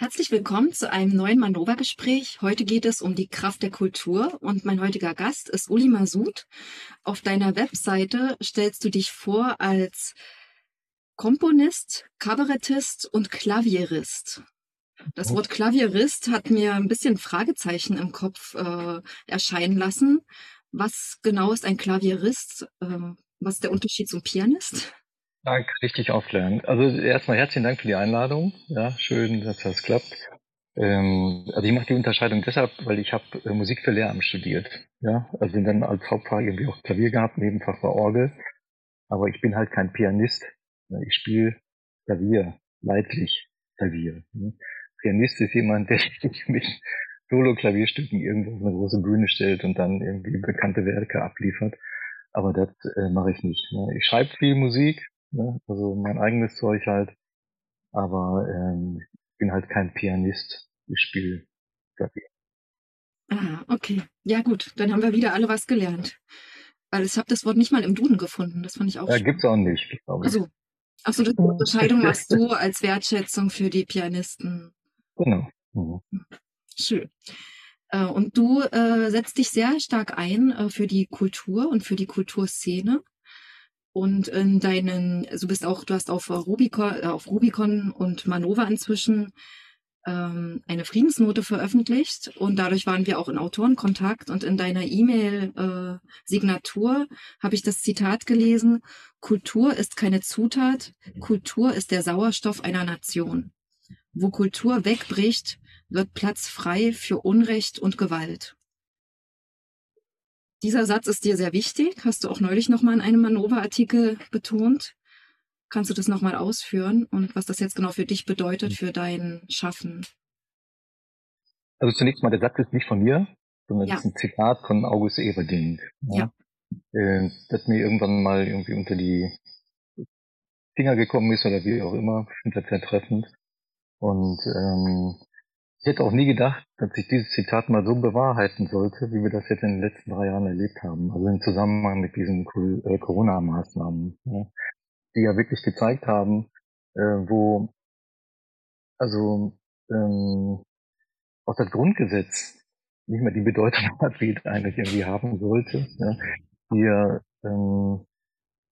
Herzlich willkommen zu einem neuen Manova-Gespräch. Heute geht es um die Kraft der Kultur und mein heutiger Gast ist Uli Masud. Auf deiner Webseite stellst du dich vor als Komponist, Kabarettist und Klavierist. Das Wort Klavierist hat mir ein bisschen Fragezeichen im Kopf äh, erscheinen lassen. Was genau ist ein Klavierist? Äh, was ist der Unterschied zum Pianist? Dank, richtig aufklären. Also erstmal herzlichen Dank für die Einladung. Ja, schön, dass das klappt. Ähm, also ich mache die Unterscheidung deshalb, weil ich habe äh, Musik für Lehramt studiert. Ja, also dann als Hauptfach irgendwie auch Klavier gehabt, Nebenfach war Orgel. Aber ich bin halt kein Pianist. Ich spiele Klavier, leidlich Klavier. Ne? Pianist ist jemand, der sich mit Solo-Klavierstücken irgendwo auf eine große Bühne stellt und dann irgendwie bekannte Werke abliefert. Aber das äh, mache ich nicht. Ne? Ich schreibe viel Musik, Ne? Also mein eigenes Zeug halt. Aber ähm, ich bin halt kein Pianist. Ich spiele Klavier. Ah, okay. Ja gut, dann haben wir wieder alle was gelernt. Weil ich habe das Wort nicht mal im Duden gefunden. Das fand ich auch. Ja, gibt's auch nicht. Also, achso, die Unterscheidung machst du als Wertschätzung für die Pianisten. Genau. Mhm. Schön. Äh, und du äh, setzt dich sehr stark ein äh, für die Kultur und für die Kulturszene. Und in deinen, also du bist auch, du hast auf Rubicon, äh, auf Rubicon und Manova inzwischen ähm, eine Friedensnote veröffentlicht und dadurch waren wir auch in Autorenkontakt und in deiner E-Mail-Signatur äh, habe ich das Zitat gelesen, Kultur ist keine Zutat, Kultur ist der Sauerstoff einer Nation. Wo Kultur wegbricht, wird Platz frei für Unrecht und Gewalt. Dieser Satz ist dir sehr wichtig, hast du auch neulich nochmal in einem Manova-Artikel betont. Kannst du das nochmal ausführen und was das jetzt genau für dich bedeutet, für dein Schaffen? Also zunächst mal, der Satz ist nicht von mir, sondern ja. ist ein Zitat von August Everding. Ja. ja. Äh, das mir irgendwann mal irgendwie unter die Finger gekommen ist oder wie auch immer. Ich finde das sehr treffend. Und ähm, ich hätte auch nie gedacht, dass sich dieses Zitat mal so bewahrheiten sollte, wie wir das jetzt in den letzten drei Jahren erlebt haben. Also im Zusammenhang mit diesen äh, Corona-Maßnahmen, ja, die ja wirklich gezeigt haben, äh, wo also ähm, auch das Grundgesetz nicht mehr die Bedeutung hat, wie es eigentlich irgendwie haben sollte. Ja, wir ähm,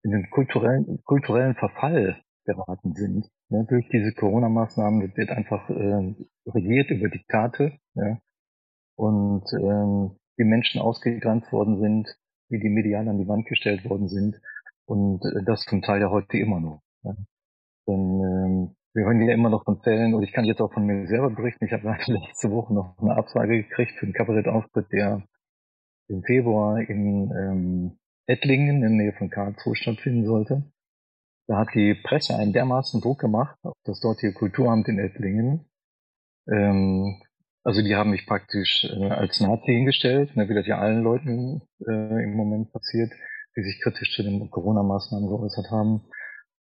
in den kulturellen, kulturellen Verfall geraten sind. Ja, durch diese Corona-Maßnahmen wird einfach äh, regiert über Diktate ja, und ähm, die Menschen ausgegrenzt worden sind, wie die medial an die Wand gestellt worden sind und äh, das zum Teil ja heute immer noch. Ja. Denn ähm, wir hören ja immer noch von Fällen und ich kann jetzt auch von mir selber berichten. Ich habe letzte Woche noch eine Absage gekriegt für einen Kabarettauftritt, der im Februar in ähm, Ettlingen in der Nähe von Karlsruhe stattfinden sollte. Da hat die Presse einen dermaßen Druck gemacht auf das dortige Kulturamt in Ettlingen. Ähm, also die haben mich praktisch äh, als Nazi hingestellt, ne, wie das ja allen Leuten äh, im Moment passiert, die sich kritisch zu den Corona-Maßnahmen geäußert haben.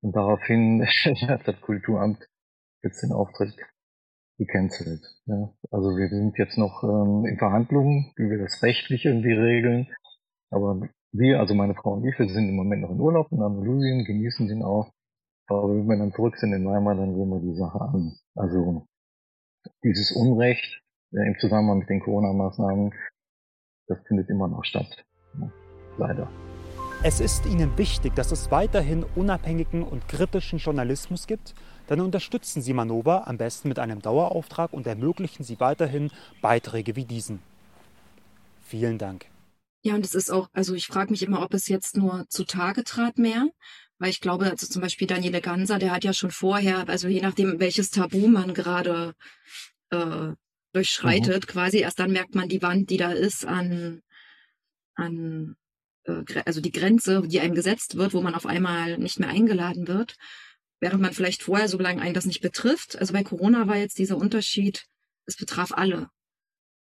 Und daraufhin hat das Kulturamt jetzt den Auftritt gecancelt. Ja. Also wir sind jetzt noch ähm, in Verhandlungen, wie wir das rechtlich irgendwie regeln. Aber wir, also meine Frau und ich, wir sind im Moment noch in Urlaub in Andalusien, genießen den auch. Aber wenn wir dann zurück sind in Weimar, dann gehen wir die Sache an. Also dieses Unrecht ja, im Zusammenhang mit den Corona-Maßnahmen, das findet immer noch statt. Ja, leider. Es ist Ihnen wichtig, dass es weiterhin unabhängigen und kritischen Journalismus gibt. Dann unterstützen Sie Manova am besten mit einem Dauerauftrag und ermöglichen Sie weiterhin Beiträge wie diesen. Vielen Dank. Ja, und es ist auch, also ich frage mich immer, ob es jetzt nur zutage trat mehr, weil ich glaube, also zum Beispiel Daniele Ganser, der hat ja schon vorher, also je nachdem, welches Tabu man gerade äh, durchschreitet, mhm. quasi, erst dann merkt man die Wand, die da ist an, an äh, also die Grenze, die einem gesetzt wird, wo man auf einmal nicht mehr eingeladen wird, während man vielleicht vorher, solange einen das nicht betrifft, also bei Corona war jetzt dieser Unterschied, es betraf alle.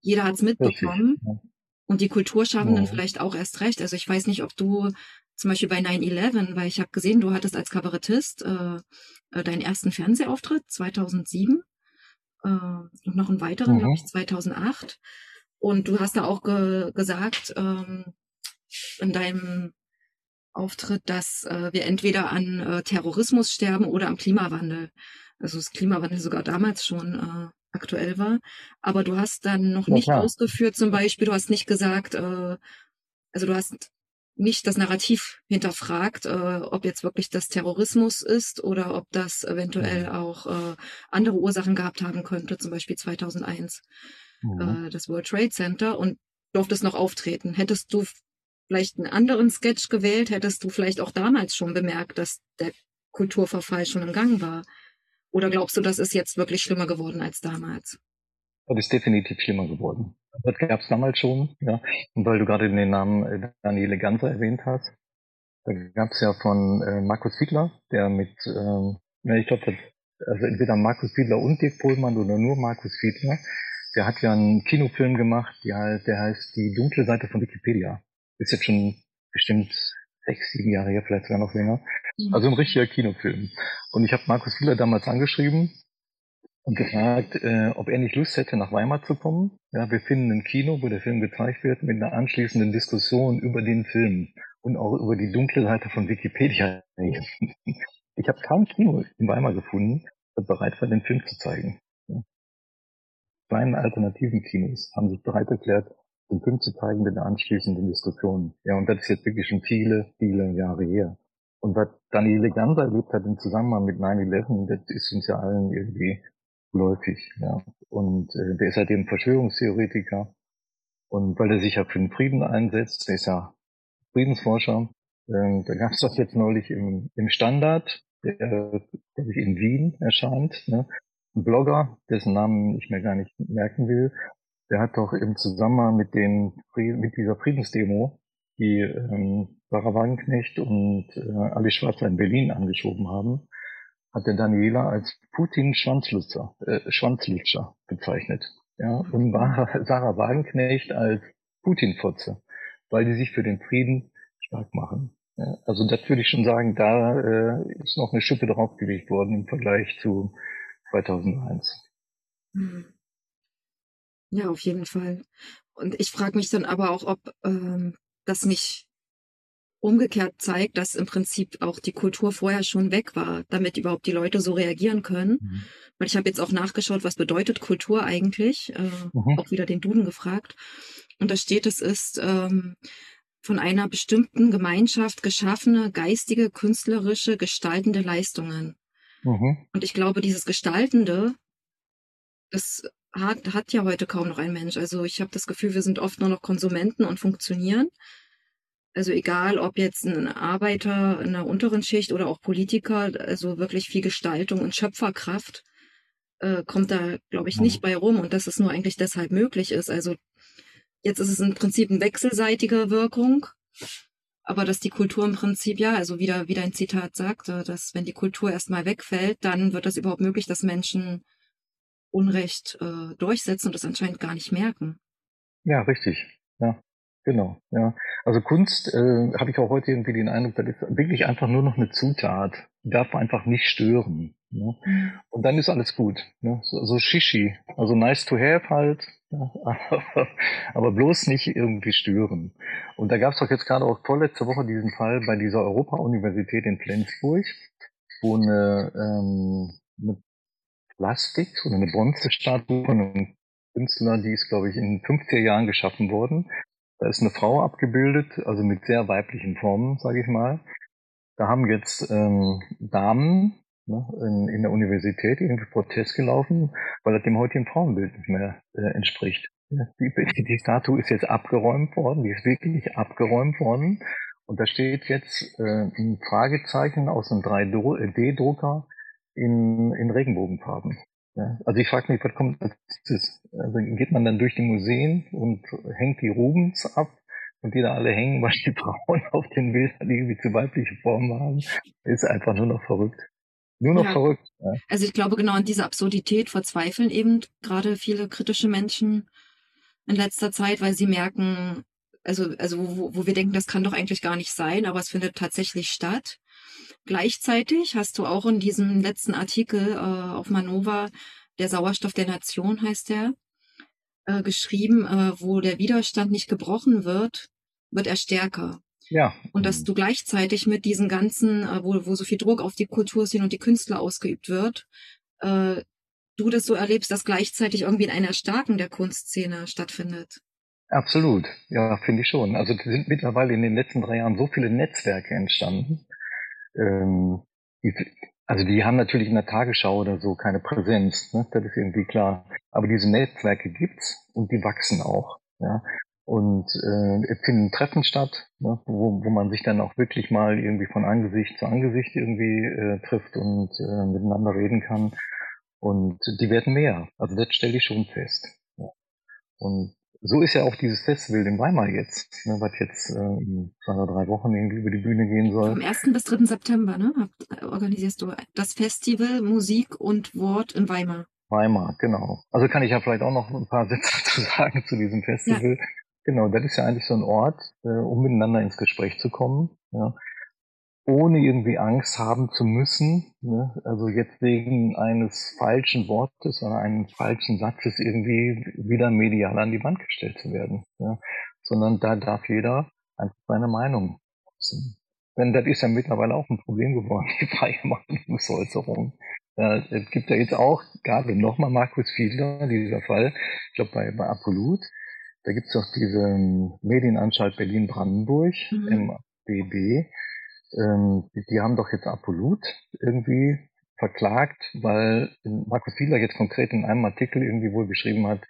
Jeder hat es mitbekommen. Richtig. Und die Kulturschaffenden oh. vielleicht auch erst recht. Also ich weiß nicht, ob du zum Beispiel bei 9-11, weil ich habe gesehen, du hattest als Kabarettist äh, äh, deinen ersten Fernsehauftritt 2007 äh, und noch einen weiteren, mhm. glaube ich, 2008. Und du hast da auch ge gesagt ähm, in deinem Auftritt, dass äh, wir entweder an äh, Terrorismus sterben oder am Klimawandel. Also das Klimawandel sogar damals schon äh, aktuell war. Aber du hast dann noch ja, nicht klar. ausgeführt, zum Beispiel, du hast nicht gesagt, äh, also du hast nicht das Narrativ hinterfragt, äh, ob jetzt wirklich das Terrorismus ist oder ob das eventuell auch äh, andere Ursachen gehabt haben könnte, zum Beispiel 2001 mhm. äh, das World Trade Center und durftest noch auftreten. Hättest du vielleicht einen anderen Sketch gewählt, hättest du vielleicht auch damals schon bemerkt, dass der Kulturverfall schon im Gang war. Oder glaubst du, das ist jetzt wirklich schlimmer geworden als damals? Das ist definitiv schlimmer geworden. Das gab es damals schon, ja. Und weil du gerade den Namen äh, Daniele Ganser erwähnt hast, da gab es ja von äh, Markus Fiedler, der mit, ähm, ja, ich glaube, also entweder Markus Fiedler und Dirk Pohlmann oder nur Markus Fiedler, der hat ja einen Kinofilm gemacht, der, der heißt Die dunkle Seite von Wikipedia. Ist jetzt schon bestimmt sechs, sieben Jahre her, vielleicht sogar noch länger. Mhm. Also ein richtiger Kinofilm. Und ich habe Markus Fiedler damals angeschrieben und gefragt, äh, ob er nicht Lust hätte, nach Weimar zu kommen. Ja, wir finden ein Kino, wo der Film gezeigt wird, mit einer anschließenden Diskussion über den Film und auch über die dunkle Seite von Wikipedia. Ich habe kein Kino in Weimar gefunden, das bereit war, den Film zu zeigen. Ja. Kleinen alternativen Kinos haben sich bereit erklärt, Film zu zeigen mit einer anschließenden Diskussion. Ja, und das ist jetzt wirklich schon viele, viele Jahre her. Und was Daniele Ganser erlebt hat im Zusammenhang mit 9-11, das ist uns ja allen irgendwie läufig. Ja. Und äh, der ist halt eben Verschwörungstheoretiker. Und weil er sich ja für den Frieden einsetzt, der ist ja Friedensforscher. Ähm, da gab es doch jetzt neulich im, im Standard, der, der sich in Wien erscheint, ne? ein Blogger, dessen Namen ich mir gar nicht merken will, der hat doch im Zusammenhang mit den mit dieser Friedensdemo, die ähm, Sarah Wagenknecht und äh, Alice Schwarzer in Berlin angeschoben haben, hat der Daniela als Putin-Schwanzlutscher äh, Schwanzlutscher bezeichnet. Ja, und Sarah Wagenknecht als Putin-Fotze, weil die sich für den Frieden stark machen. Ja, also das würde ich schon sagen, da äh, ist noch eine Schippe draufgelegt worden im Vergleich zu 2001. Hm. Ja, auf jeden Fall. Und ich frage mich dann aber auch, ob ähm, das nicht umgekehrt zeigt, dass im Prinzip auch die Kultur vorher schon weg war, damit überhaupt die Leute so reagieren können. Mhm. Weil ich habe jetzt auch nachgeschaut, was bedeutet Kultur eigentlich, äh, mhm. auch wieder den Duden gefragt. Und da steht, es ist ähm, von einer bestimmten Gemeinschaft geschaffene geistige, künstlerische, gestaltende Leistungen. Mhm. Und ich glaube, dieses Gestaltende, das hat, hat ja heute kaum noch ein Mensch. Also ich habe das Gefühl, wir sind oft nur noch Konsumenten und funktionieren. Also egal, ob jetzt ein Arbeiter in der unteren Schicht oder auch Politiker, also wirklich viel Gestaltung und Schöpferkraft äh, kommt da, glaube ich, nicht mhm. bei rum und dass es nur eigentlich deshalb möglich ist. Also jetzt ist es im Prinzip eine wechselseitige Wirkung, aber dass die Kultur im Prinzip, ja, also wieder, wie dein Zitat sagte, dass wenn die Kultur erstmal wegfällt, dann wird das überhaupt möglich, dass Menschen Unrecht äh, durchsetzen und das anscheinend gar nicht merken. Ja, richtig. Ja. Genau, ja. Also Kunst äh, habe ich auch heute irgendwie den Eindruck, das ist wirklich einfach nur noch eine Zutat. Die darf einfach nicht stören. Ne? Mhm. Und dann ist alles gut. Ne? So, so Shishi. Also nice to have halt, ja, aber, aber bloß nicht irgendwie stören. Und da gab es doch jetzt gerade auch vorletzte Woche diesen Fall bei dieser Europa-Universität in Flensburg, wo eine, ähm, eine Plastik oder eine Bronzestatue von einem Künstler, die ist, glaube ich, in 50er Jahren geschaffen worden, da ist eine Frau abgebildet, also mit sehr weiblichen Formen, sage ich mal. Da haben jetzt ähm, Damen ne, in, in, der Universität irgendwie Protest gelaufen, weil das dem heutigen Frauenbild nicht mehr äh, entspricht. Die, die, Statue ist jetzt abgeräumt worden, die ist wirklich abgeräumt worden. Und da steht jetzt äh, ein Fragezeichen aus einem 3D-Drucker in, in Regenbogenfarben. Ja, also ich frage mich, was kommt als nächstes? Also geht man dann durch die Museen und hängt die Rubens ab und die da alle hängen, weil die Frauen auf den Bildern irgendwie zu weibliche Formen haben, ist einfach nur noch verrückt. Nur noch ja. verrückt. Ja. Also ich glaube, genau an dieser Absurdität verzweifeln eben gerade viele kritische Menschen in letzter Zeit, weil sie merken, also, also wo, wo wir denken, das kann doch eigentlich gar nicht sein, aber es findet tatsächlich statt. Gleichzeitig hast du auch in diesem letzten Artikel äh, auf Manova, der Sauerstoff der Nation heißt der, äh, geschrieben, äh, wo der Widerstand nicht gebrochen wird, wird er stärker. Ja. Und dass du gleichzeitig mit diesen ganzen, äh, wo, wo so viel Druck auf die Kultur sind und die Künstler ausgeübt wird, äh, du das so erlebst, dass gleichzeitig irgendwie ein Erstarken der Kunstszene stattfindet. Absolut, ja, finde ich schon. Also sind mittlerweile in den letzten drei Jahren so viele Netzwerke entstanden. Ähm, also die haben natürlich in der Tagesschau oder so keine Präsenz, ne? das ist irgendwie klar. Aber diese Netzwerke gibt's und die wachsen auch. Ja? Und äh, es finden Treffen statt, ne? wo, wo man sich dann auch wirklich mal irgendwie von Angesicht zu Angesicht irgendwie äh, trifft und äh, miteinander reden kann. Und die werden mehr. Also das stelle ich schon fest. Ja. Und so ist ja auch dieses Festival in Weimar jetzt, ne, was jetzt äh, in zwei oder drei Wochen irgendwie über die Bühne gehen soll. Am 1. bis 3. September ne, organisierst du das Festival Musik und Wort in Weimar. Weimar, genau. Also kann ich ja vielleicht auch noch ein paar Sätze zu sagen zu diesem Festival. Ja. Genau, das ist ja eigentlich so ein Ort, äh, um miteinander ins Gespräch zu kommen. Ja ohne irgendwie Angst haben zu müssen, ne? also jetzt wegen eines falschen Wortes oder eines falschen Satzes irgendwie wieder medial an die Wand gestellt zu werden, ja? sondern da darf jeder einfach seine Meinung äußern. Denn das ist ja mittlerweile auch ein Problem geworden, die freie Meinungsäußerung. Ja, es gibt ja jetzt auch gerade nochmal Markus Fiedler, dieser Fall, ich glaube bei, bei Apollut, da gibt's doch diese Medienanstalt Berlin-Brandenburg, mhm. MBB, ähm, die, die, haben doch jetzt Apolut irgendwie verklagt, weil Markus Fiedler jetzt konkret in einem Artikel irgendwie wohl geschrieben hat,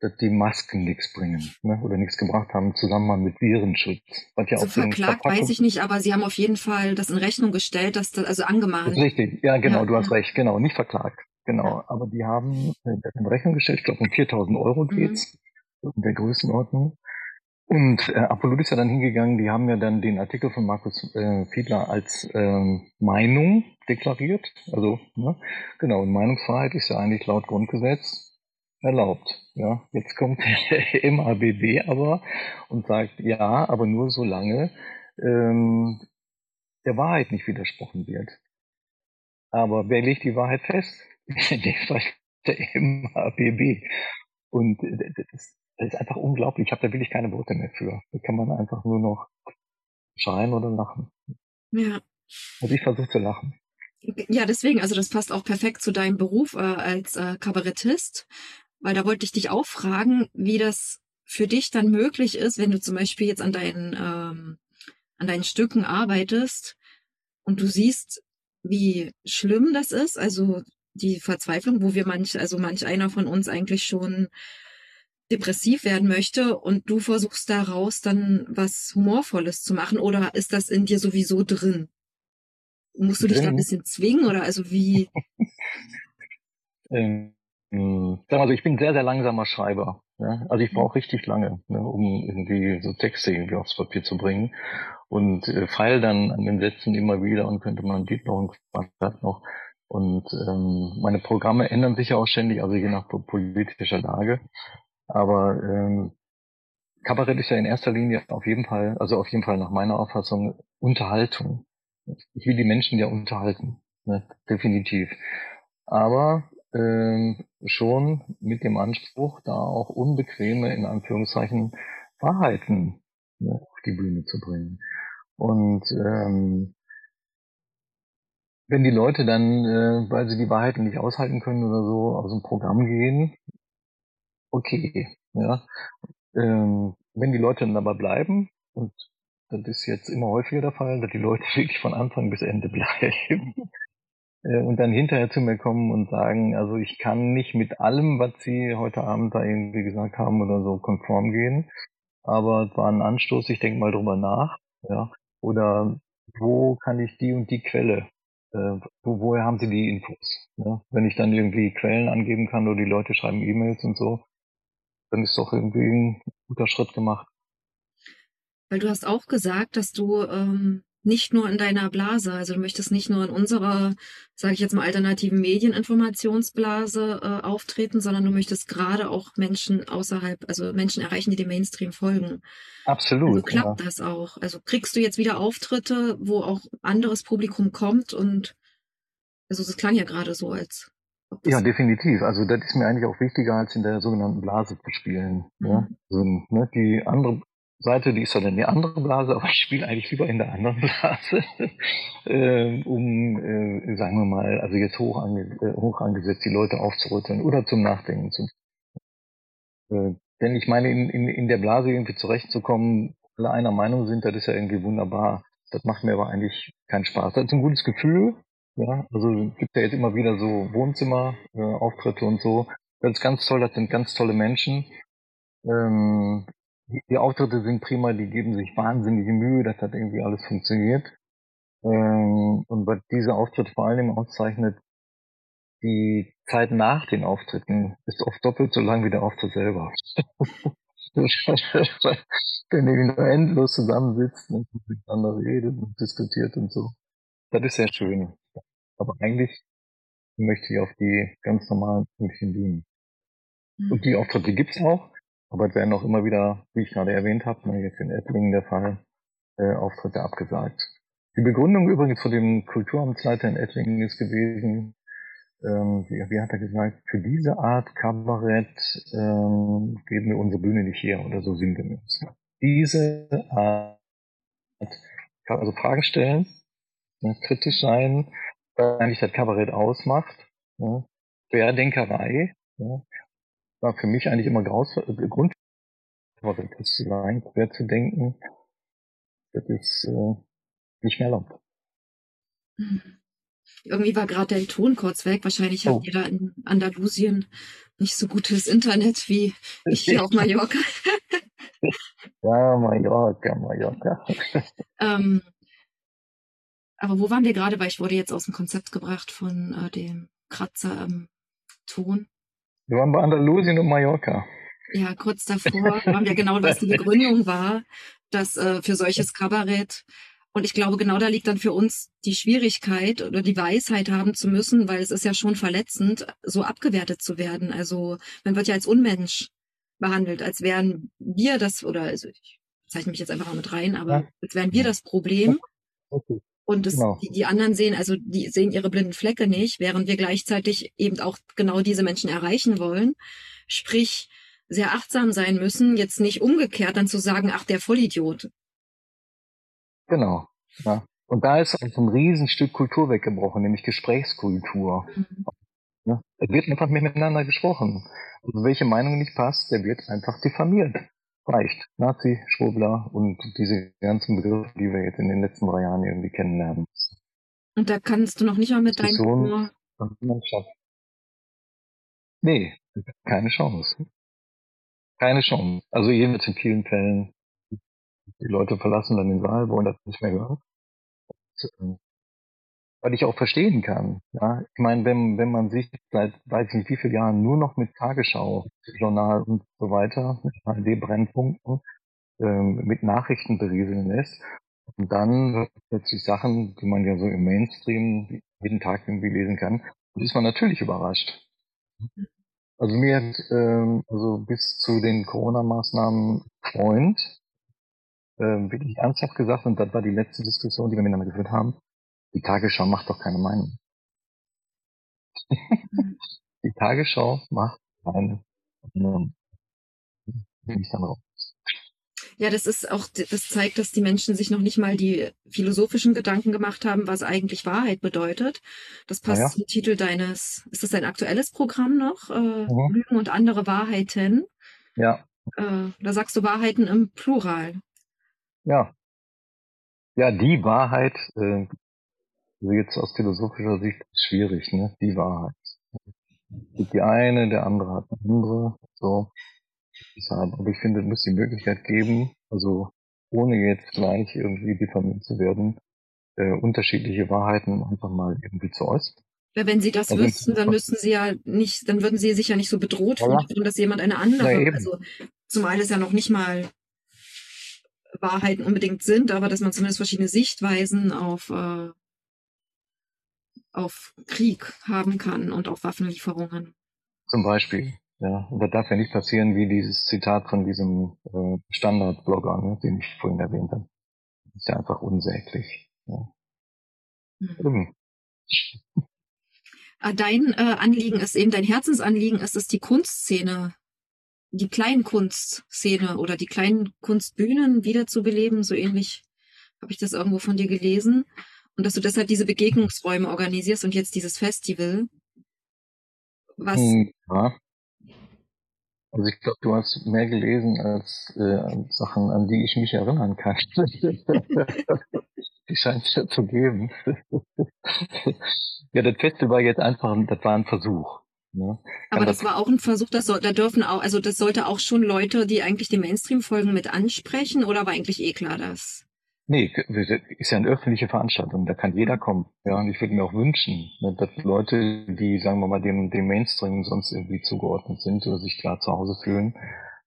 dass die Masken nichts bringen ne, oder nichts gebracht haben im Zusammenhang mit Virenschutz. Was ja also verklagt weiß ich nicht, aber sie haben auf jeden Fall das in Rechnung gestellt, dass das also angemahnt. Das ist richtig, ja genau, ja, du hast recht, genau, nicht verklagt, genau. Ja. Aber die haben äh, das in Rechnung gestellt, ich glaube um 4.000 Euro mhm. geht's mhm. in der Größenordnung. Und äh, Apollo ist ja dann hingegangen, die haben ja dann den Artikel von Markus äh, Fiedler als ähm, Meinung deklariert. Also, ne? genau, und Meinungsfreiheit ist ja eigentlich laut Grundgesetz erlaubt. Ja, jetzt kommt der MABB aber und sagt, ja, aber nur solange ähm, der Wahrheit nicht widersprochen wird. Aber wer legt die Wahrheit fest? Der MABB. Und äh, das, das ist einfach unglaublich. Ich habe da wirklich keine Worte mehr für. Da kann man einfach nur noch schreien oder lachen. Ja. Und ich versuche zu lachen. Ja, deswegen, also das passt auch perfekt zu deinem Beruf äh, als äh, Kabarettist, weil da wollte ich dich auch fragen, wie das für dich dann möglich ist, wenn du zum Beispiel jetzt an deinen, ähm, an deinen Stücken arbeitest und du siehst, wie schlimm das ist, also die Verzweiflung, wo wir manch, also manch einer von uns eigentlich schon depressiv werden möchte und du versuchst daraus dann was Humorvolles zu machen oder ist das in dir sowieso drin? Musst du dich da ein bisschen zwingen oder also wie? ähm, sag mal so, ich bin sehr, sehr langsamer Schreiber. Ja? Also ich brauche richtig lange, ne, um irgendwie so Texte irgendwie aufs Papier zu bringen und äh, feil dann an den Sätzen immer wieder und könnte man die noch ein noch. Und ähm, meine Programme ändern sich ja auch ständig, also je nach politischer Lage. Aber ähm, Kabarett ist ja in erster Linie auf jeden Fall, also auf jeden Fall nach meiner Auffassung, Unterhaltung. Ich will die Menschen ja unterhalten, ne? definitiv. Aber ähm, schon mit dem Anspruch, da auch unbequeme, in Anführungszeichen, Wahrheiten ne, auf die Bühne zu bringen. Und ähm, wenn die Leute dann, äh, weil sie die Wahrheiten nicht aushalten können oder so, aus dem Programm gehen, okay. Ja. Ähm, wenn die Leute dann aber bleiben, und das ist jetzt immer häufiger der Fall, dass die Leute wirklich von Anfang bis Ende bleiben äh, und dann hinterher zu mir kommen und sagen, also ich kann nicht mit allem, was sie heute Abend da irgendwie gesagt haben oder so konform gehen, aber es war ein Anstoß, ich denke mal drüber nach, ja, oder wo kann ich die und die Quelle äh, wo, woher haben Sie die Infos? Ne? Wenn ich dann irgendwie Quellen angeben kann oder die Leute schreiben E-Mails und so, dann ist doch irgendwie ein guter Schritt gemacht. Weil du hast auch gesagt, dass du ähm, nicht nur in deiner Blase, also du möchtest nicht nur in unserer, sage ich jetzt mal, alternativen Medieninformationsblase äh, auftreten, sondern du möchtest gerade auch Menschen außerhalb, also Menschen erreichen, die dem Mainstream folgen. Absolut. Also klappt ja. das auch? Also kriegst du jetzt wieder Auftritte, wo auch anderes Publikum kommt und also das klang ja gerade so als ja, definitiv. Also das ist mir eigentlich auch wichtiger, als in der sogenannten Blase zu spielen. Mhm. Ja? Also, ne, die andere Seite, die ist dann in der anderen Blase, aber ich spiele eigentlich lieber in der anderen Blase, äh, um, äh, sagen wir mal, also jetzt hoch, ange äh, hoch angesetzt, die Leute aufzurütteln oder zum Nachdenken zu. Äh, denn ich meine, in, in, in der Blase irgendwie zurechtzukommen, alle einer Meinung sind, das ist ja irgendwie wunderbar. Das macht mir aber eigentlich keinen Spaß. Das ist ein gutes Gefühl. Ja, also gibt ja jetzt immer wieder so Wohnzimmerauftritte äh, und so. Das ist ganz toll, das sind ganz tolle Menschen. Ähm, die, die Auftritte sind prima, die geben sich wahnsinnige Mühe, dass das irgendwie alles funktioniert. Ähm, und was diese Auftritte vor allem auszeichnet, die Zeit nach den Auftritten ist oft doppelt so lang wie der Auftritt selber. Wenn ihr nur endlos zusammensitzt und miteinander redet und diskutiert und so. Das ist sehr schön. Aber eigentlich möchte ich auf die ganz normalen Pünktchen dienen. Mhm. Und die Auftritte gibt's auch, aber es werden auch immer wieder, wie ich gerade erwähnt habe, ne, jetzt in Ettlingen der Fall, äh, Auftritte abgesagt. Die Begründung übrigens von dem Kulturamtsleiter in Ettlingen ist gewesen, ähm, wie, wie, hat er gesagt, für diese Art Kabarett ähm, geben wir unsere Bühne nicht her oder so sinngemäß. Diese Art, also Fragen stellen, ne, kritisch sein, eigentlich das Kabarett ausmacht, ne, Querdenkerei, ne, war für mich eigentlich immer Graus äh, Grund, Kabarett zu sein, quer zu denken, das ist äh, nicht mehr erlaubt. Mhm. Irgendwie war gerade der Ton kurz weg. Wahrscheinlich oh. habt ihr da in Andalusien nicht so gutes Internet wie ich hier auf Mallorca. ja, Mallorca, Mallorca. ähm, aber wo waren wir gerade? Weil ich wurde jetzt aus dem Konzept gebracht von äh, dem Kratzer am Ton. Wir waren bei Andalusien und Mallorca. Ja, kurz davor waren wir genau, was die Begründung war, dass äh, für solches Kabarett und ich glaube, genau da liegt dann für uns die Schwierigkeit oder die Weisheit haben zu müssen, weil es ist ja schon verletzend, so abgewertet zu werden. Also man wird ja als Unmensch behandelt, als wären wir das, oder also ich zeichne mich jetzt einfach mal mit rein, aber ja. als wären wir das Problem. Okay. Und das, genau. die, die anderen sehen, also die sehen ihre blinden Flecke nicht, während wir gleichzeitig eben auch genau diese Menschen erreichen wollen. Sprich, sehr achtsam sein müssen, jetzt nicht umgekehrt dann zu sagen, ach, der Vollidiot. Genau. Ja. Und da ist also ein Riesenstück Kultur weggebrochen, nämlich Gesprächskultur. Mhm. Ja. Es wird einfach mehr miteinander gesprochen. Also welche Meinung nicht passt, der wird einfach diffamiert. Reicht. Nazi, Schwurbler und diese ganzen Begriffe, die wir jetzt in den letzten drei Jahren irgendwie kennenlernen. Und da kannst du noch nicht mal mit deinem Humor... Nee, keine Chance. Keine Chance. Also jedenfalls in vielen Fällen die Leute verlassen dann den Saal, wollen das nicht mehr hören. Und, weil ich auch verstehen kann. Ja, ich meine, wenn, wenn man sich seit weiß ich nicht wie vielen Jahren nur noch mit Tagesschau, Journal und so weiter, mit ARD-Brennpunkten, ähm, mit Nachrichten berieseln lässt, und dann plötzlich Sachen, die man ja so im Mainstream jeden Tag irgendwie lesen kann, dann ist man natürlich überrascht. Also mir hat ähm, also bis zu den Corona-Maßnahmen Freund, äh, wirklich ernsthaft gesagt, und das war die letzte Diskussion, die wir miteinander geführt haben, die Tagesschau macht doch keine Meinung. die Tagesschau macht keine Meinung. Bin ich dann raus. Ja, das ist auch, das zeigt, dass die Menschen sich noch nicht mal die philosophischen Gedanken gemacht haben, was eigentlich Wahrheit bedeutet. Das passt ja. zum Titel deines, ist das dein aktuelles Programm noch? Äh, mhm. Lügen und andere Wahrheiten. Ja. Äh, da sagst du Wahrheiten im Plural. Ja. Ja, die Wahrheit, äh, also jetzt aus philosophischer Sicht ist schwierig, ne? Die Wahrheit. Gibt die eine, der andere hat eine andere, so. Aber ich finde, es muss die Möglichkeit geben, also ohne jetzt gleich irgendwie diffamiert zu werden, äh, unterschiedliche Wahrheiten einfach mal irgendwie zu äußern. Ja, wenn Sie das also wüssten, dann müssten Sie ja nicht, dann würden Sie sich ja nicht so bedroht ja. fühlen, dass jemand eine andere, ja, also zumal es ja noch nicht mal Wahrheiten unbedingt sind, aber dass man zumindest verschiedene Sichtweisen auf, äh, auf Krieg haben kann und auf Waffenlieferungen. Zum Beispiel, ja. Und das darf ja nicht passieren wie dieses Zitat von diesem äh, Standard-Blogger, ne, den ich vorhin erwähnt habe. Das ist ja einfach unsäglich. Ja. Mhm. Dein äh, Anliegen ist eben, dein Herzensanliegen ist es, die Kunstszene die kleinen Kunstszene oder die kleinen Kunstbühnen wiederzubeleben, so ähnlich habe ich das irgendwo von dir gelesen. Und dass du deshalb diese Begegnungsräume organisierst und jetzt dieses Festival. Was? Hm, ja. Also ich glaube, du hast mehr gelesen als äh, Sachen, an die ich mich erinnern kann. die scheint es ja zu geben. ja, das Festival war jetzt einfach, das war ein Versuch. Ne? Aber das, das, war auch ein Versuch, das soll, da dürfen auch, also das sollte auch schon Leute, die eigentlich dem Mainstream folgen, mit ansprechen oder war eigentlich eh klar das? Nee, ist ja eine öffentliche Veranstaltung, da kann jeder kommen. Ja, und ich würde mir auch wünschen, ne, dass Leute, die, sagen wir mal, dem, dem Mainstream sonst irgendwie zugeordnet sind oder sich klar zu Hause fühlen,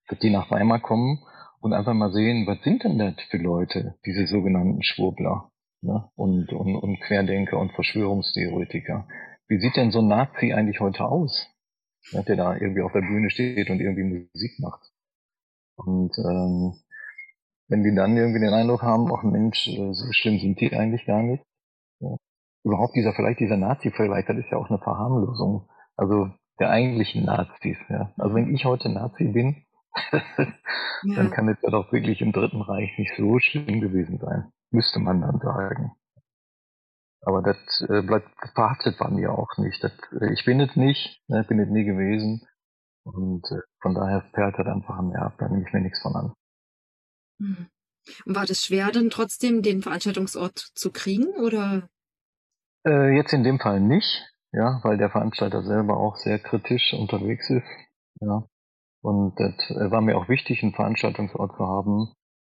dass die nach Weimar kommen und einfach mal sehen, was sind denn das für Leute, diese sogenannten Schwurbler ne? und, und, und Querdenker und Verschwörungstheoretiker. Wie sieht denn so ein Nazi eigentlich heute aus? Ja, der da irgendwie auf der Bühne steht und irgendwie Musik macht. Und ähm, wenn die dann irgendwie den Eindruck haben, ach Mensch, äh, so schlimm sind die eigentlich gar nicht. Ja. Überhaupt dieser, vielleicht dieser Nazi-Vergleich, das ist ja auch eine Verharmlosung. Also der eigentlichen Nazis, ja. Also wenn ich heute Nazi bin, ja. dann kann es ja doch wirklich im Dritten Reich nicht so schlimm gewesen sein. Müsste man dann sagen. Aber das äh, bleibt verhaftet bei mir auch nicht. Das, äh, ich bin es nicht, ne, bin es nie gewesen. Und äh, von daher perlt das einfach am ab, da nehme ich mir nichts von an. Mhm. War das schwer, dann trotzdem den Veranstaltungsort zu kriegen, oder? Äh, jetzt in dem Fall nicht, ja, weil der Veranstalter selber auch sehr kritisch unterwegs ist, ja. Und das äh, war mir auch wichtig, einen Veranstaltungsort zu haben,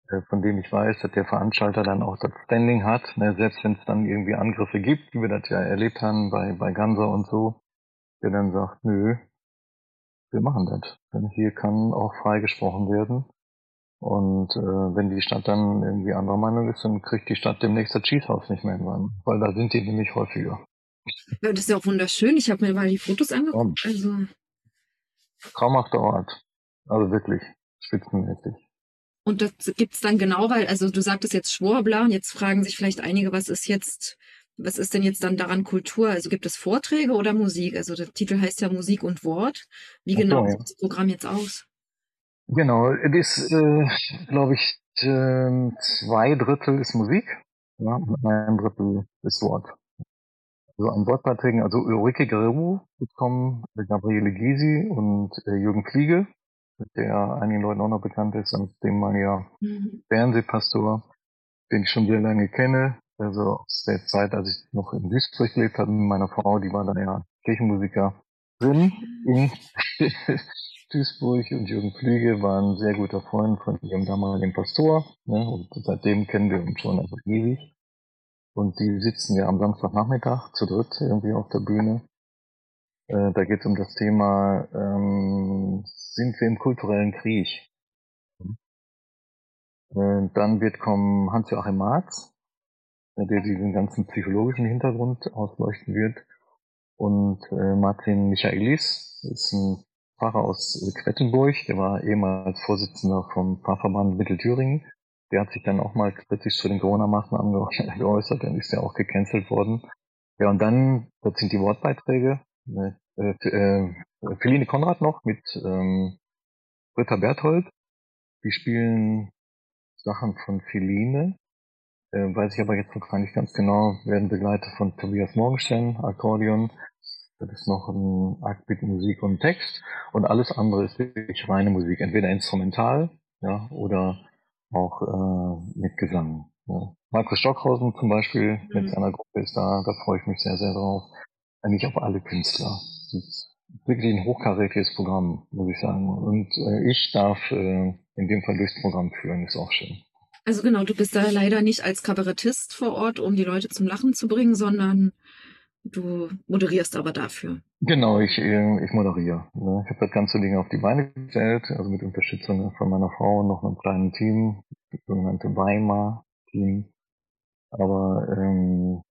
äh, von dem ich weiß, dass der Veranstalter dann auch das Standing hat, ne, selbst wenn es dann irgendwie Angriffe gibt, wie wir das ja erlebt haben bei, bei Ganser und so, der dann sagt, nö, wir machen das. Denn hier kann auch freigesprochen werden. Und äh, wenn die Stadt dann irgendwie anderer Meinung ist, dann kriegt die Stadt demnächst das Schießhaus nicht mehr in Weimar, weil da sind die nämlich häufiger. Ja, das ist ja auch wunderschön. Ich habe mir mal die Fotos angeguckt. Also. Traumhafter Ort. Also wirklich spitzenmäßig. Und das gibt's dann genau, weil, also du sagtest jetzt Schwurbler und jetzt fragen sich vielleicht einige, was ist jetzt, was ist denn jetzt dann daran Kultur? Also gibt es Vorträge oder Musik? Also der Titel heißt ja Musik und Wort. Wie genau ja. sieht das Programm jetzt aus? Genau, es ist, äh, glaube ich, äh, zwei Drittel ist Musik, ja, und ein Drittel ist Wort. Also an Wortbeiträgen, also Ulrike Guerrero bekommen, Gabriele Gysi und äh, Jürgen Fliege der einigen Leuten auch noch bekannt ist, als dem man ja mhm. Fernsehpastor, den ich schon sehr lange kenne, also aus der Zeit, als ich noch in Duisburg gelebt habe mit meiner Frau, die war dann ja Kirchenmusikerin in Duisburg und Jürgen Flüge war ein sehr guter Freund von ihrem damaligen Pastor ne, und seitdem kennen wir uns schon einfach ewig. Und die sitzen ja am Samstagnachmittag zu dritt irgendwie auf der Bühne äh, da geht es um das Thema, ähm, sind wir im kulturellen Krieg? Äh, dann wird kommen Hans-Joachim Marx, äh, der diesen ganzen psychologischen Hintergrund ausleuchten wird. Und äh, Martin Michaelis ist ein Pfarrer aus Quettenburg, der war ehemals Vorsitzender vom Pfarrverband Mittelthüringen. Der hat sich dann auch mal kritisch zu den Corona-Maßnahmen geäußert, dann ist er auch gecancelt worden. Ja, und dann, das sind die Wortbeiträge, Ne, äh, äh, Feline Konrad noch mit ähm, Britta Berthold. Die spielen Sachen von Feline. Äh, weiß ich aber jetzt noch gar nicht ganz genau. Werden begleitet von Tobias Morgenstern, Akkordeon. Das ist noch ein Akt mit Musik und Text. Und alles andere ist wirklich reine Musik. Entweder instrumental, ja, oder auch äh, mit Gesang. Ja. Markus Stockhausen zum Beispiel mhm. mit seiner Gruppe ist da, da freue ich mich sehr, sehr drauf eigentlich auf alle Künstler. Das ist wirklich ein hochkarätiges Programm, muss ich sagen. Und äh, ich darf äh, in dem Fall durchs Programm führen, ist auch schön. Also genau, du bist da leider nicht als Kabarettist vor Ort, um die Leute zum Lachen zu bringen, sondern du moderierst aber dafür. Genau, ich, äh, ich moderiere. Ne? Ich habe das ganze Ding auf die Beine gestellt, also mit Unterstützung von meiner Frau und noch einem kleinen Team, das sogenannte Weimar-Team. Aber ähm,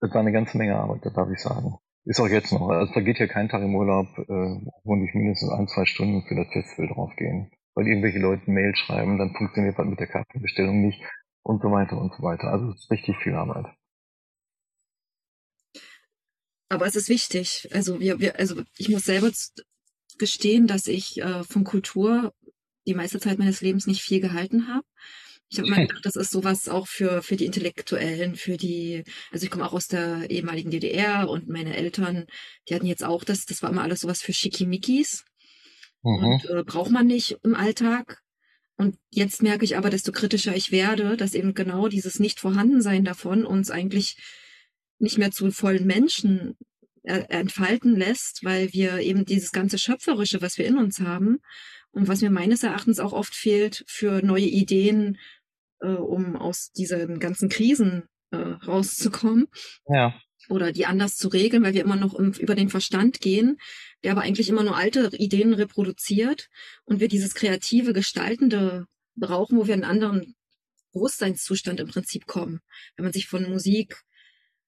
das war eine ganze Menge Arbeit, das darf ich sagen. Ist auch jetzt noch. Also vergeht hier kein Tag im Urlaub, äh, wo nicht mindestens ein, zwei Stunden für das Festival draufgehen. Weil irgendwelche Leute Mail schreiben, dann funktioniert das mit der Kartenbestellung nicht und so weiter und so weiter. Also es ist richtig viel Arbeit. Aber es ist wichtig. Also wir, wir, also ich muss selber gestehen, dass ich äh, von Kultur die meiste Zeit meines Lebens nicht viel gehalten habe. Ich habe immer gedacht, das ist sowas auch für, für die Intellektuellen, für die, also ich komme auch aus der ehemaligen DDR und meine Eltern, die hatten jetzt auch das, das war immer alles sowas für Schickimickis. Mhm. Und äh, braucht man nicht im Alltag. Und jetzt merke ich aber, desto kritischer ich werde, dass eben genau dieses Nicht-Vorhandensein davon uns eigentlich nicht mehr zu vollen Menschen äh, entfalten lässt, weil wir eben dieses ganze Schöpferische, was wir in uns haben und was mir meines Erachtens auch oft fehlt für neue Ideen, äh, um aus diesen ganzen Krisen äh, rauszukommen. Ja. Oder die anders zu regeln, weil wir immer noch im, über den Verstand gehen, der aber eigentlich immer nur alte Ideen reproduziert und wir dieses kreative, gestaltende brauchen, wo wir einen anderen Bewusstseinszustand im Prinzip kommen. Wenn man sich von Musik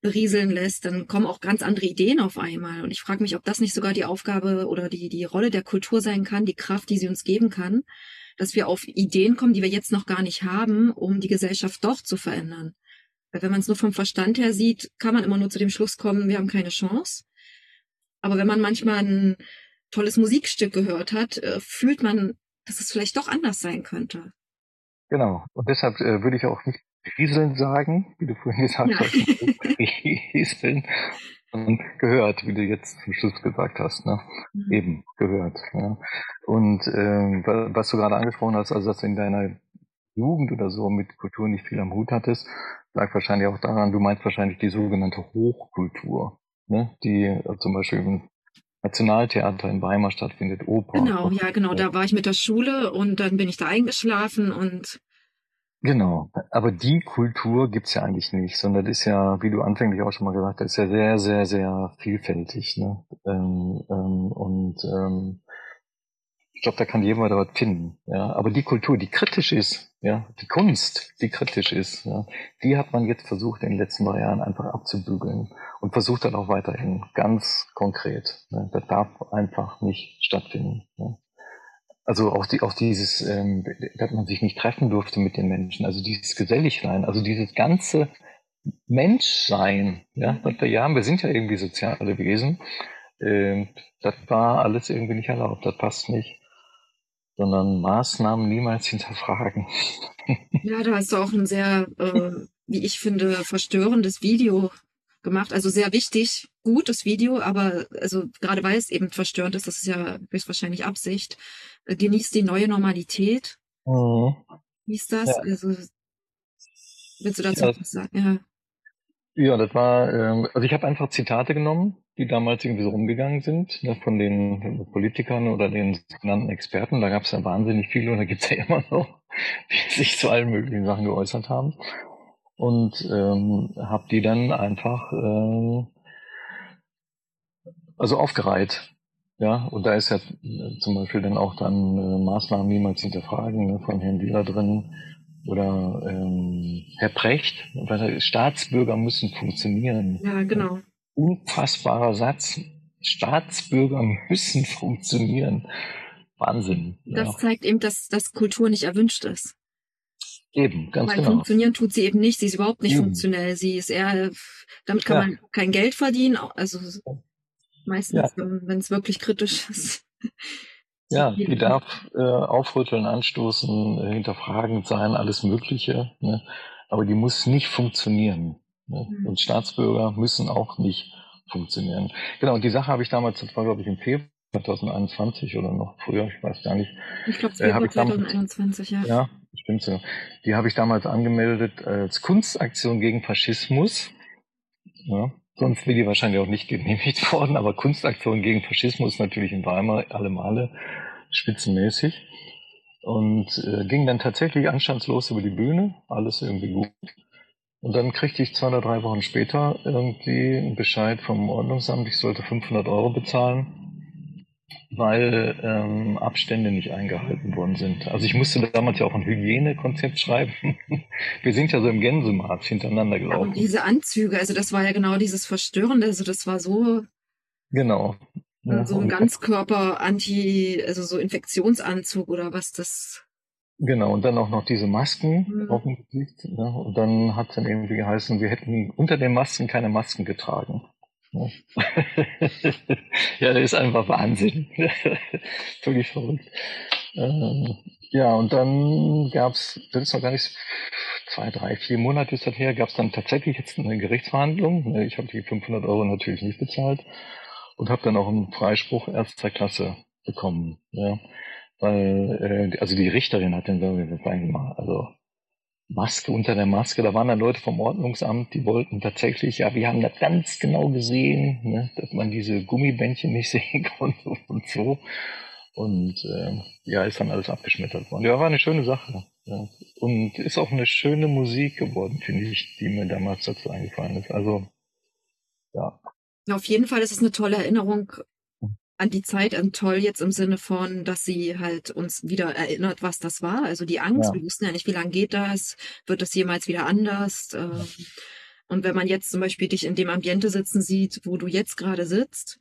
berieseln lässt, dann kommen auch ganz andere Ideen auf einmal. Und ich frage mich, ob das nicht sogar die Aufgabe oder die, die Rolle der Kultur sein kann, die Kraft, die sie uns geben kann, dass wir auf Ideen kommen, die wir jetzt noch gar nicht haben, um die Gesellschaft doch zu verändern. Weil wenn man es nur vom Verstand her sieht, kann man immer nur zu dem Schluss kommen, wir haben keine Chance. Aber wenn man manchmal ein tolles Musikstück gehört hat, äh, fühlt man, dass es vielleicht doch anders sein könnte. Genau. Und deshalb äh, würde ich auch nicht Rieseln sagen, wie du vorhin gesagt hast. Rieseln. Und gehört, wie du jetzt zum Schluss gesagt hast. Ne? Mhm. Eben, gehört. Ja. Und äh, was du gerade angesprochen hast, also dass du in deiner Jugend oder so mit Kultur nicht viel am Hut hattest, lag wahrscheinlich auch daran, du meinst wahrscheinlich die sogenannte Hochkultur, ne? die äh, zum Beispiel im Nationaltheater in Weimar stattfindet, Oper. Genau, ja, genau. Da war ich mit der Schule und dann bin ich da eingeschlafen und Genau, aber die Kultur gibt's ja eigentlich nicht, sondern das ist ja, wie du anfänglich auch schon mal gesagt hast, ist ja sehr, sehr, sehr vielfältig. Ne? Ähm, ähm, und ähm, ich glaube, da kann jemand was finden. Ja? Aber die Kultur, die kritisch ist, ja, die Kunst, die kritisch ist, ja, die hat man jetzt versucht in den letzten drei Jahren einfach abzubügeln und versucht dann auch weiterhin ganz konkret. Ne? Das darf einfach nicht stattfinden. Ja? Also auch, die, auch dieses, ähm, dass man sich nicht treffen durfte mit den Menschen, also dieses Geselligsein, also dieses ganze Menschsein, ja, was wir ja wir sind ja irgendwie soziale Wesen, ähm, das war alles irgendwie nicht erlaubt, das passt nicht, sondern Maßnahmen niemals hinterfragen. Ja, da hast du auch ein sehr, äh, wie ich finde, verstörendes Video gemacht. Also sehr wichtig, gutes Video, aber also gerade weil es eben verstörend ist, das ist ja höchstwahrscheinlich Absicht, genießt die neue Normalität. Mhm. Wie ist das? Ja. Also willst du dazu ja. was sagen? Ja. Ja, das war, ähm, also ich habe einfach Zitate genommen, die damals irgendwie so rumgegangen sind, ne, von den Politikern oder den genannten Experten. Da gab es ja wahnsinnig viele und da gibt es ja immer noch, die sich zu allen möglichen Sachen geäußert haben und ähm, habe die dann einfach äh, also aufgereiht. Ja, und da ist ja äh, zum Beispiel dann auch dann äh, Maßnahmen niemals hinterfragen ne, von Herrn Wieler drin oder ähm, Herr Precht, weil Staatsbürger müssen funktionieren. Ja, genau. Unfassbarer Satz. Staatsbürger müssen funktionieren. Wahnsinn. Das ja. zeigt eben, dass, dass Kultur nicht erwünscht ist. Eben, ganz Weil genau. funktionieren tut sie eben nicht. Sie ist überhaupt nicht eben. funktionell. Sie ist eher, damit kann ja. man kein Geld verdienen. Also meistens, ja. wenn es wirklich kritisch ist. Ja, die darf äh, aufrütteln, anstoßen, äh, hinterfragend sein, alles Mögliche. Ne? Aber die muss nicht funktionieren. Ne? Mhm. Und Staatsbürger müssen auch nicht funktionieren. Genau, und die Sache habe ich damals, das war glaube ich im Februar 2021 oder noch früher, ich weiß gar nicht. Ich glaube, es äh, 2021, ja. Ja, stimmt so. Die habe ich damals angemeldet als Kunstaktion gegen Faschismus. Ja, sonst wäre die wahrscheinlich auch nicht genehmigt worden, aber Kunstaktion gegen Faschismus natürlich in Weimar alle Male spitzenmäßig. Und äh, ging dann tatsächlich anstandslos über die Bühne, alles irgendwie gut. Und dann kriegte ich zwei oder drei Wochen später irgendwie einen Bescheid vom Ordnungsamt, ich sollte 500 Euro bezahlen weil ähm, Abstände nicht eingehalten worden sind. Also ich musste damals ja auch ein Hygienekonzept schreiben. Wir sind ja so im Gänsemarsch hintereinander gelaufen. Aber diese Anzüge, also das war ja genau dieses Verstörende, also das war so. Genau. Ja, so ein Ganzkörper-Anti, also so Infektionsanzug oder was das. Genau, und dann auch noch diese Masken mhm. auf dem Gesicht. Ne? Und dann hat es dann irgendwie geheißen, wir hätten unter den Masken keine Masken getragen. Ja. der ist einfach Wahnsinn. Völlig verrückt. Ähm, ja, und dann gab's, das ist noch gar nicht zwei, drei, vier Monate ist das her, gab's dann tatsächlich jetzt eine Gerichtsverhandlung. Ich habe die 500 Euro natürlich nicht bezahlt und habe dann auch einen Freispruch erster Klasse bekommen. Ja, weil äh, also die Richterin hat dann gesagt, mal, also Maske unter der Maske. Da waren dann Leute vom Ordnungsamt, die wollten tatsächlich, ja, wir haben das ganz genau gesehen, ne, dass man diese Gummibändchen nicht sehen konnte und so. Und äh, ja, ist dann alles abgeschmettert worden. Ja, war eine schöne Sache. Ja. Und ist auch eine schöne Musik geworden, finde ich, die mir damals dazu eingefallen ist. Also, ja. Auf jeden Fall ist es eine tolle Erinnerung an die Zeit und toll jetzt im Sinne von, dass sie halt uns wieder erinnert, was das war. Also die Angst, ja. wir wussten ja nicht, wie lange geht das, wird das jemals wieder anders. Ähm, und wenn man jetzt zum Beispiel dich in dem Ambiente sitzen sieht, wo du jetzt gerade sitzt,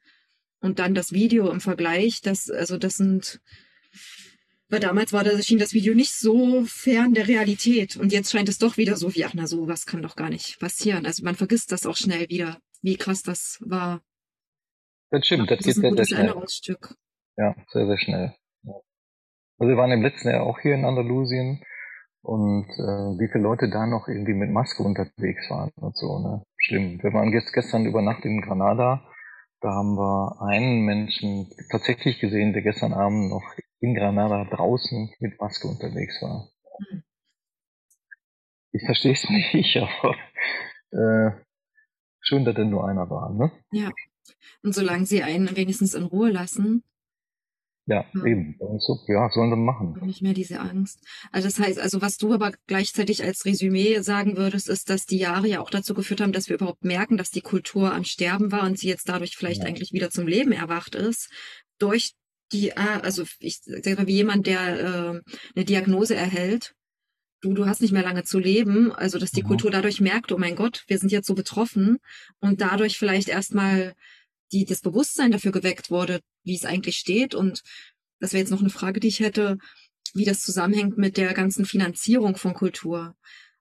und dann das Video im Vergleich, das, also das sind, weil damals war das, schien das Video nicht so fern der Realität. Und jetzt scheint es doch wieder so wie, ach na so, was kann doch gar nicht passieren. Also man vergisst das auch schnell wieder, wie krass das war. Das stimmt, das, das geht sehr, sehr schnell. Ja, sehr, sehr schnell. Also wir waren im letzten Jahr auch hier in Andalusien und äh, wie viele Leute da noch irgendwie mit Maske unterwegs waren und so, ne? Schlimm. Wir waren jetzt gestern über Nacht in Granada, da haben wir einen Menschen tatsächlich gesehen, der gestern Abend noch in Granada draußen mit Maske unterwegs war. Mhm. Ich verstehe es nicht, aber äh, schön, dass denn nur einer war, ne? Ja. Und solange sie einen wenigstens in Ruhe lassen. Ja, ja. eben. So, ja, sollen sie machen. Nicht mehr diese Angst. Also das heißt, also was du aber gleichzeitig als Resümee sagen würdest, ist, dass die Jahre ja auch dazu geführt haben, dass wir überhaupt merken, dass die Kultur am Sterben war und sie jetzt dadurch vielleicht ja. eigentlich wieder zum Leben erwacht ist. Durch die, ah, also ich sag mal, wie jemand, der äh, eine Diagnose erhält, du, du hast nicht mehr lange zu leben, also dass die mhm. Kultur dadurch merkt, oh mein Gott, wir sind jetzt so betroffen und dadurch vielleicht erstmal die das Bewusstsein dafür geweckt wurde, wie es eigentlich steht. Und das wäre jetzt noch eine Frage, die ich hätte, wie das zusammenhängt mit der ganzen Finanzierung von Kultur.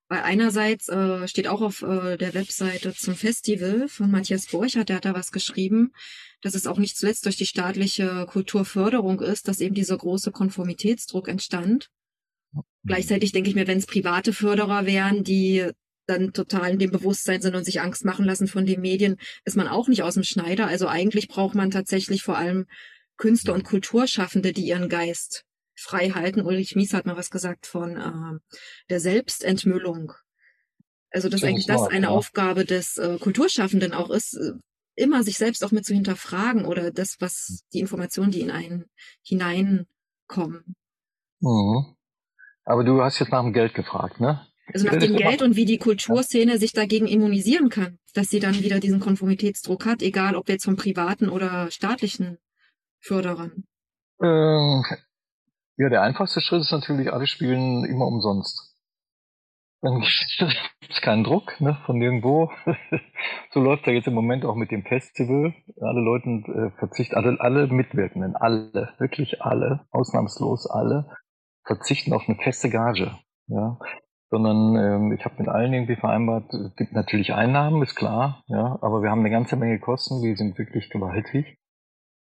Weil einerseits äh, steht auch auf äh, der Webseite zum Festival von Matthias Borchert, der hat da was geschrieben, dass es auch nicht zuletzt durch die staatliche Kulturförderung ist, dass eben dieser große Konformitätsdruck entstand. Gleichzeitig denke ich mir, wenn es private Förderer wären, die dann total in dem Bewusstsein sind und sich Angst machen lassen von den Medien, ist man auch nicht aus dem Schneider. Also eigentlich braucht man tatsächlich vor allem Künstler und Kulturschaffende, die ihren Geist frei halten. Ulrich Mies hat mal was gesagt von äh, der Selbstentmüllung. Also dass eigentlich das eine ja. Aufgabe des äh, Kulturschaffenden auch ist, äh, immer sich selbst auch mit zu hinterfragen oder das, was die Informationen, die in einen hineinkommen. Mhm. Aber du hast jetzt nach dem Geld gefragt, ne? Also nach dem Geld und wie die Kulturszene sich dagegen immunisieren kann, dass sie dann wieder diesen Konformitätsdruck hat, egal ob jetzt von privaten oder staatlichen Förderern. Ähm, ja, der einfachste Schritt ist natürlich, alle spielen immer umsonst. Dann gibt es keinen Druck ne, von nirgendwo. so läuft ja jetzt im Moment auch mit dem Festival. Alle Leute äh, verzichten, alle, alle Mitwirkenden, alle, wirklich alle, ausnahmslos alle, verzichten auf eine feste Gage. Ja, sondern ähm, ich habe mit allen irgendwie vereinbart, es gibt natürlich Einnahmen, ist klar, ja, aber wir haben eine ganze Menge Kosten, die sind wirklich gewaltig.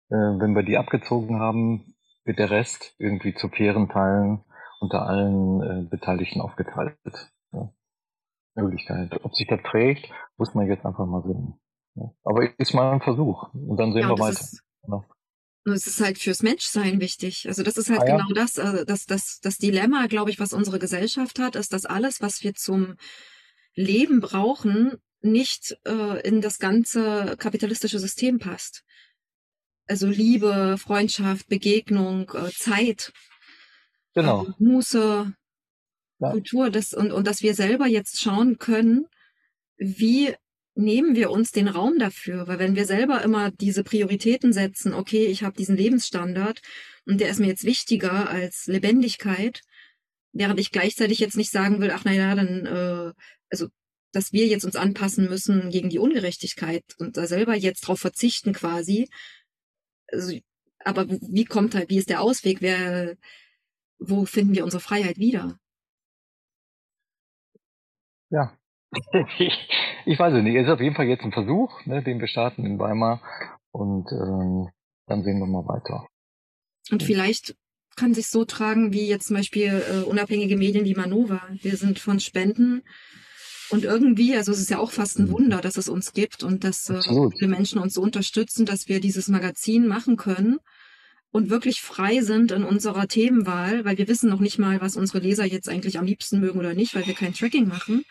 Äh, wenn wir die abgezogen haben, wird der Rest irgendwie zu fairen Teilen unter allen äh, Beteiligten aufgeteilt. Ja. Möglichkeit. Ob sich das trägt, muss man jetzt einfach mal sehen. Ja. Aber ist mal ein Versuch und dann sehen ja, wir weiter. Ist, Und es ist halt fürs Menschsein wichtig. Also das ist halt ah, ja. genau das, also das, das, das Dilemma, glaube ich, was unsere Gesellschaft hat, ist, dass alles, was wir zum Leben brauchen, nicht äh, in das ganze kapitalistische System passt. Also Liebe, Freundschaft, Begegnung, äh, Zeit, genau. äh, Muße, ja. Kultur, das und, und dass wir selber jetzt schauen können, wie nehmen wir uns den Raum dafür? Weil wenn wir selber immer diese Prioritäten setzen, okay, ich habe diesen Lebensstandard und der ist mir jetzt wichtiger als Lebendigkeit, während ich gleichzeitig jetzt nicht sagen will, ach naja, dann, äh, also dass wir jetzt uns anpassen müssen gegen die Ungerechtigkeit und da selber jetzt drauf verzichten quasi. Also, aber wie kommt halt, wie ist der Ausweg? Wer, wo finden wir unsere Freiheit wieder? Ja, ich weiß es nicht. Es ist auf jeden Fall jetzt ein Versuch, ne, den wir starten in Weimar. Und ähm, dann sehen wir mal weiter. Und vielleicht kann sich so tragen wie jetzt zum Beispiel äh, unabhängige Medien wie Manova. Wir sind von Spenden und irgendwie, also es ist ja auch fast ein mhm. Wunder, dass es uns gibt und dass äh, viele Menschen uns so unterstützen, dass wir dieses Magazin machen können und wirklich frei sind in unserer Themenwahl, weil wir wissen noch nicht mal, was unsere Leser jetzt eigentlich am liebsten mögen oder nicht, weil wir kein Tracking machen.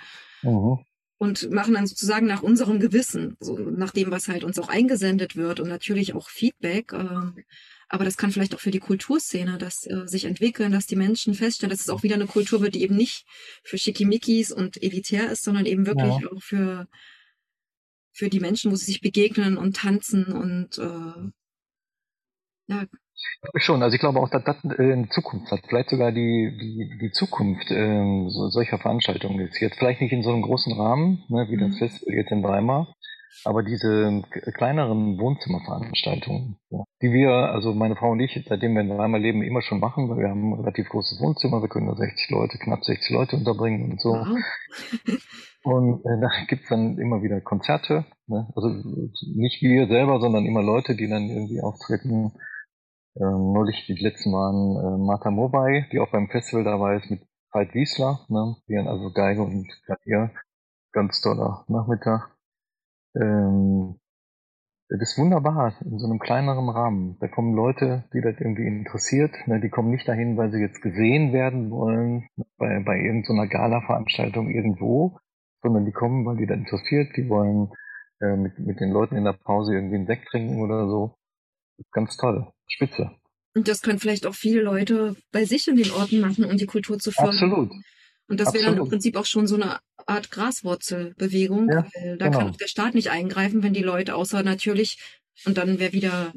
Mhm. Und machen dann sozusagen nach unserem Gewissen, so nach dem, was halt uns auch eingesendet wird und natürlich auch Feedback. Äh, aber das kann vielleicht auch für die Kulturszene, dass äh, sich entwickeln, dass die Menschen feststellen, dass es auch wieder eine Kultur wird, die eben nicht für Schickimickis und elitär ist, sondern eben wirklich ja. auch für, für die Menschen, wo sie sich begegnen und tanzen und äh, ja, Schon, also ich glaube auch, dass das äh, eine Zukunft hat. Vielleicht sogar die, die, die Zukunft äh, so, solcher Veranstaltungen ist. Jetzt vielleicht nicht in so einem großen Rahmen, ne, wie das mhm. Festival jetzt in Weimar, aber diese kleineren Wohnzimmerveranstaltungen, ja, die wir, also meine Frau und ich, seitdem wir in Weimar leben, immer schon machen, weil wir haben ein relativ großes Wohnzimmer, wir können da 60 Leute, knapp 60 Leute unterbringen und so. Wow. Und äh, da gibt's dann immer wieder Konzerte. Ne? Also nicht wir selber, sondern immer Leute, die dann irgendwie auftreten ähm, neulich die letzten waren äh, Martha Mobay, die auch beim Festival dabei ist mit Veit Wiesler, ne? die haben also Geige und Klavier. Ganz toller Nachmittag. Ähm, das ist wunderbar, in so einem kleineren Rahmen. Da kommen Leute, die das irgendwie interessiert. Ne? Die kommen nicht dahin, weil sie jetzt gesehen werden wollen, bei, bei irgendeiner Gala-Veranstaltung irgendwo, sondern die kommen, weil die das interessiert. Die wollen äh, mit, mit den Leuten in der Pause irgendwie einen Sekt trinken oder so. Ganz toll. Spitze. Und das können vielleicht auch viele Leute bei sich in den Orten machen, um die Kultur zu fördern. Absolut. Und das wäre dann im Prinzip auch schon so eine Art Graswurzelbewegung. Ja, da genau. kann auch der Staat nicht eingreifen, wenn die Leute, außer natürlich, und dann wäre wieder,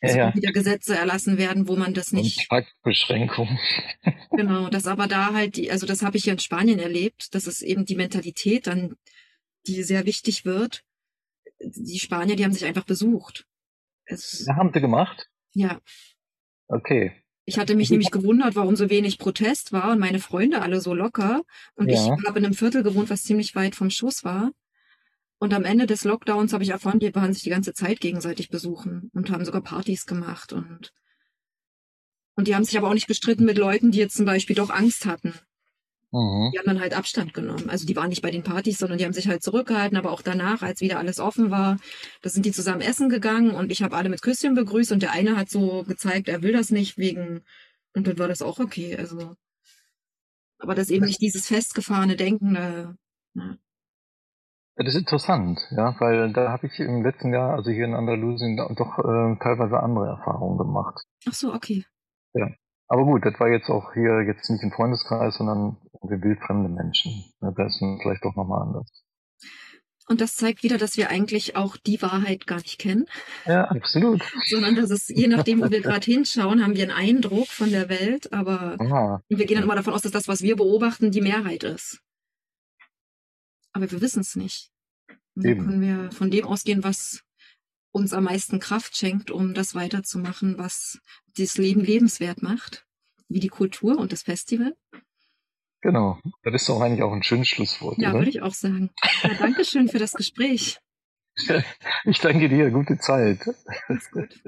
ja, ja. wieder Gesetze erlassen werden, wo man das nicht. Beschränkungen. genau, das aber da halt die, also das habe ich ja in Spanien erlebt, das ist eben die Mentalität dann, die sehr wichtig wird. Die Spanier, die haben sich einfach besucht. Es, ja, haben sie gemacht? Ja. Okay. Ich hatte mich nämlich gewundert, warum so wenig Protest war und meine Freunde alle so locker. Und ja. ich habe in einem Viertel gewohnt, was ziemlich weit vom Schuss war. Und am Ende des Lockdowns habe ich erfahren, die waren sich die ganze Zeit gegenseitig besuchen und haben sogar Partys gemacht und und die haben sich aber auch nicht gestritten mit Leuten, die jetzt zum Beispiel doch Angst hatten. Mhm. Die haben dann halt Abstand genommen. Also die waren nicht bei den Partys, sondern die haben sich halt zurückgehalten. Aber auch danach, als wieder alles offen war, da sind die zusammen essen gegangen und ich habe alle mit Küsschen begrüßt und der eine hat so gezeigt, er will das nicht wegen und dann war das auch okay. Also, aber das eben nicht dieses festgefahrene Denken. Äh, ja. Das ist interessant, ja, weil da habe ich im letzten Jahr, also hier in Andalusien, doch äh, teilweise andere Erfahrungen gemacht. Ach so, okay. Ja. Aber gut, das war jetzt auch hier jetzt nicht im Freundeskreis, sondern wir wildfremde Menschen. Da ist es vielleicht doch nochmal anders. Und das zeigt wieder, dass wir eigentlich auch die Wahrheit gar nicht kennen. Ja, absolut. Sondern dass es, je nachdem, wo wir gerade hinschauen, haben wir einen Eindruck von der Welt, aber Aha. wir gehen dann immer davon aus, dass das, was wir beobachten, die Mehrheit ist. Aber wir wissen es nicht. Dann können wir von dem ausgehen, was uns am meisten Kraft schenkt, um das weiterzumachen, was das Leben lebenswert macht, wie die Kultur und das Festival. Genau, das ist doch eigentlich auch ein schönes Schlusswort. Ja, oder? würde ich auch sagen. Ja, Dankeschön für das Gespräch. Ich danke dir, gute Zeit. Alles gut.